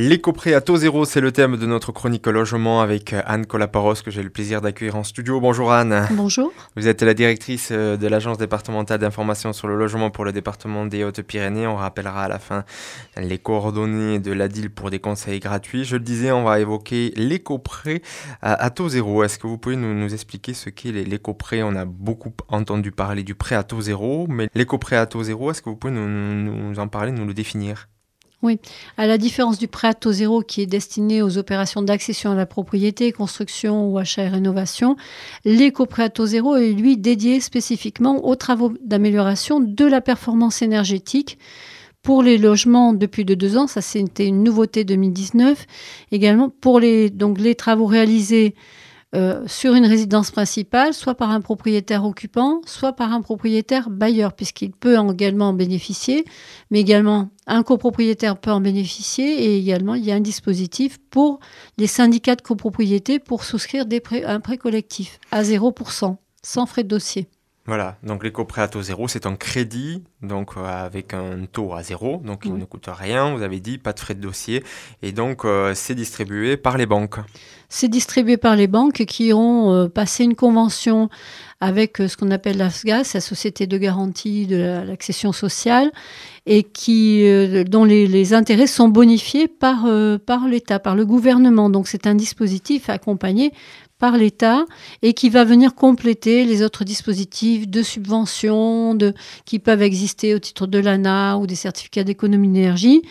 L'éco-prêt à taux zéro, c'est le thème de notre chronique logement avec euh, Anne Colaparos que j'ai le plaisir d'accueillir en studio. Bonjour Anne. Bonjour. Vous êtes la directrice euh, de l'agence départementale d'information sur le logement pour le département des Hautes-Pyrénées. On rappellera à la fin les coordonnées de l'ADIL pour des conseils gratuits. Je le disais, on va évoquer l'éco-prêt à, taux zéro. Est-ce que vous pouvez nous, expliquer ce qu'est l'éco-prêt On a beaucoup entendu parler du prêt à taux zéro, mais l'éco-prêt à taux zéro, est-ce que vous pouvez nous, nous en parler, nous le définir? Oui, à la différence du prêt à taux zéro qui est destiné aux opérations d'accession à la propriété, construction ou achat et rénovation, l'éco-prêt à taux zéro est lui dédié spécifiquement aux travaux d'amélioration de la performance énergétique pour les logements depuis de deux ans. Ça, c'était une nouveauté 2019. Également pour les, donc, les travaux réalisés euh, sur une résidence principale, soit par un propriétaire occupant, soit par un propriétaire bailleur, puisqu'il peut également en bénéficier, mais également un copropriétaire peut en bénéficier, et également il y a un dispositif pour les syndicats de copropriété pour souscrire des un prêt collectif à 0%, sans frais de dossier. Voilà, donc l'éco-prêt à taux zéro, c'est un crédit, donc euh, avec un taux à zéro, donc il ne coûte rien, vous avez dit, pas de frais de dossier, et donc euh, c'est distribué par les banques. C'est distribué par les banques qui ont euh, passé une convention avec ce qu'on appelle l'AFGAS, la Société de garantie de l'accession sociale, et qui, dont les, intérêts sont bonifiés par, par l'État, par le gouvernement. Donc c'est un dispositif accompagné par l'État et qui va venir compléter les autres dispositifs de subvention qui peuvent exister au titre de l'ANA ou des certificats d'économie d'énergie.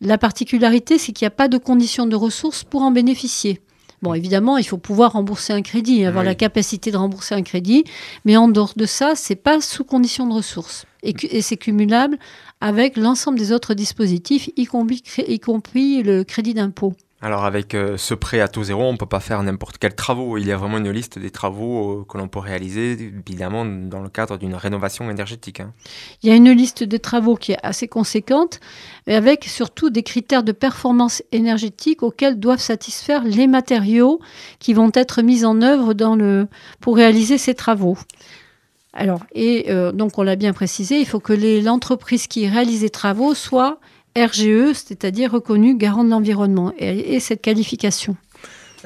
La particularité, c'est qu'il n'y a pas de conditions de ressources pour en bénéficier. Bon, évidemment, il faut pouvoir rembourser un crédit, avoir la capacité de rembourser un crédit, mais en dehors de ça, c'est pas sous condition de ressources. Et, et c'est cumulable avec l'ensemble des autres dispositifs, y compris, y compris le crédit d'impôt. Alors avec euh, ce prêt à taux zéro, on ne peut pas faire n'importe quel travaux. Il y a vraiment une liste des travaux euh, que l'on peut réaliser, évidemment, dans le cadre d'une rénovation énergétique. Hein. Il y a une liste de travaux qui est assez conséquente, avec surtout des critères de performance énergétique auxquels doivent satisfaire les matériaux qui vont être mis en œuvre dans le, pour réaliser ces travaux. Alors, et euh, donc on l'a bien précisé, il faut que l'entreprise qui réalise les travaux soit RGE, c'est-à-dire reconnu garant de l'environnement, et, cette qualification.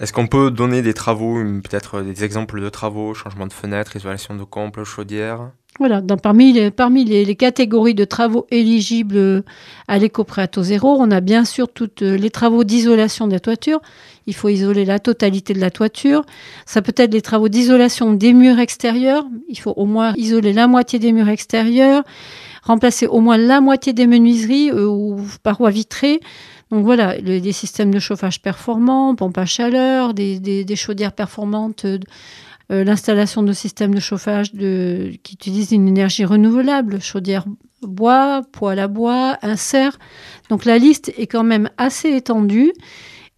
Est-ce qu'on peut donner des travaux, peut-être des exemples de travaux, changement de fenêtre, isolation de comble, chaudière? Voilà, parmi, les, parmi les, catégories de travaux éligibles à l'éco-prêt à taux zéro, on a bien sûr toutes les travaux d'isolation des toitures. Il faut isoler la totalité de la toiture. Ça peut être les travaux d'isolation des murs extérieurs. Il faut au moins isoler la moitié des murs extérieurs remplacer au moins la moitié des menuiseries euh, ou parois vitrées. Donc voilà, des systèmes de chauffage performants, pompes à chaleur, des, chaudières performantes, euh, euh, l'installation de systèmes de chauffage qui utilisent une énergie renouvelable, chaudière bois, poêle à bois, insert. Donc la liste est quand même assez étendue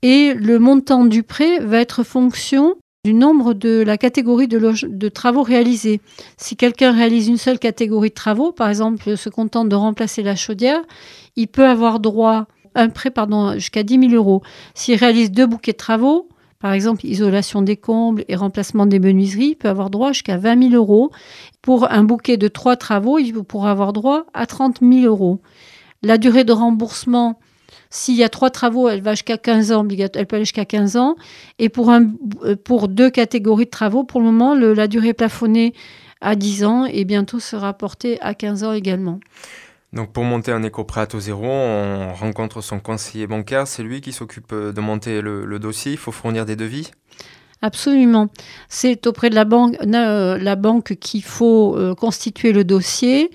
et le montant du prêt va être fonction du nombre de la catégorie de, travaux réalisés. Si quelqu'un réalise une seule catégorie de travaux, par exemple se contente de remplacer la chaudière, il peut avoir droit un prêt pardon, jusqu'à 10 000 euros. S'il réalise deux bouquets de travaux, par exemple isolation des combles et remplacement des menuiseries, peut avoir droit jusqu'à 20 000 euros. Pour un bouquet de trois travaux, il pourra avoir droit à 30 000 euros. La durée de remboursement s'il y a trois travaux, elle va jusqu'à 15 ans, elle peut aller jusqu'à 15 ans. Et euh, pour deux catégories de travaux, pour le moment, la durée plafonnée à 10 ans et bientôt sera portée à 15 ans également. Donc pour monter un éco-prêt à zéro, on rencontre son conseiller bancaire, c'est lui qui s'occupe de monter le, dossier, il faut fournir des devis Absolument. C'est auprès de la banque, euh, qu'il faut euh, constituer le dossier.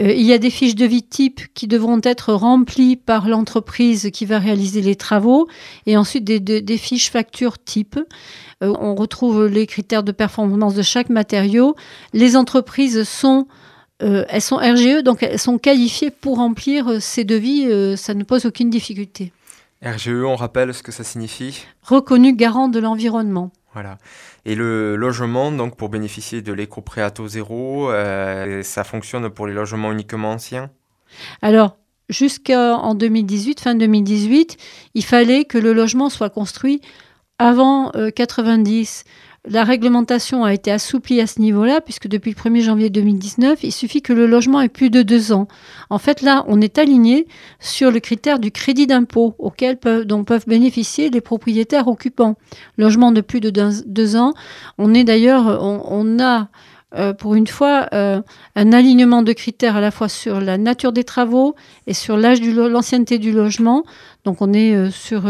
Euh, il y a des fiches de vie type qui devront être remplies par l'entreprise qui va réaliser les travaux et ensuite des, fiches factures type. Euh, on retrouve les critères de performance de chaque matériau. Les entreprises sont euh, elles sont RGE, donc elles sont qualifiées pour remplir ces devis, ça ne pose aucune difficulté. RGE, on rappelle ce que ça signifie? Reconnu garant de l'environnement. Voilà. Et le logement, donc pour bénéficier de l'éco-prêt à taux zéro, euh, ça fonctionne pour les logements uniquement anciens? Alors, jusqu'en 2018, fin 2018, il fallait que le logement soit construit avant 90. La réglementation a été assouplie à ce niveau-là, puisque depuis le 1er janvier 2019, il suffit que le logement ait plus de deux ans. En fait, là, on est aligné sur le critère du crédit d'impôt auquel peuvent, dont peuvent bénéficier les propriétaires occupants. Logement de plus de deux, ans. On est d'ailleurs, on, a euh, pour une fois euh, un alignement de critères à la fois sur la nature des travaux et sur l'âge de l'ancienneté du logement. Donc on est euh, sur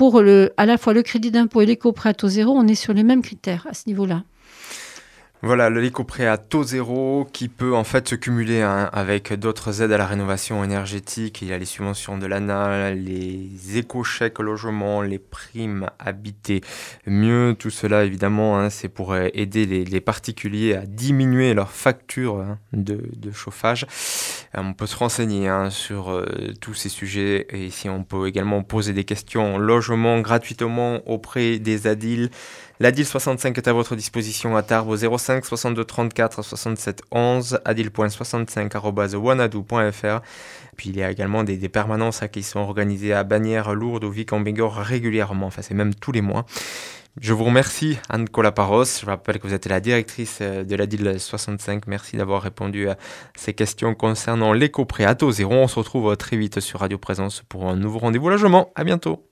pour le, à la fois le crédit d'impôt et l'éco-prêt à taux zéro, on est sur les mêmes critères à ce niveau-là. Voilà, l'éco-prêt à taux zéro qui peut en fait se cumuler hein, avec d'autres aides à la rénovation énergétique. Il y a les subventions de l'ANA, les éco-chèques logement, les primes habitées mieux. Tout cela, évidemment, hein, c'est pour euh, aider les, particuliers à diminuer leurs factures hein, de, chauffage. Euh, on peut se renseigner sur euh, tous ces sujets et ici on peut également poser des questions logement gratuitement auprès des ADIL. La DIL 65 est à votre disposition à Tarbes au 05 62 34 67 11, adil.65.wanadou.fr. Puis il y a également des, permanences hein, qui sont organisées à Bagnères, Lourdes ou Vic en Bigorre régulièrement, enfin c'est même tous les mois. Je vous remercie, Anne Colaparos. Je rappelle que vous êtes la directrice euh, de la DIL 65. Merci d'avoir répondu à ces questions concernant l'éco-prêt à taux zéro. On se retrouve très vite sur Radio Présence pour un nouveau rendez-vous logement. À bientôt.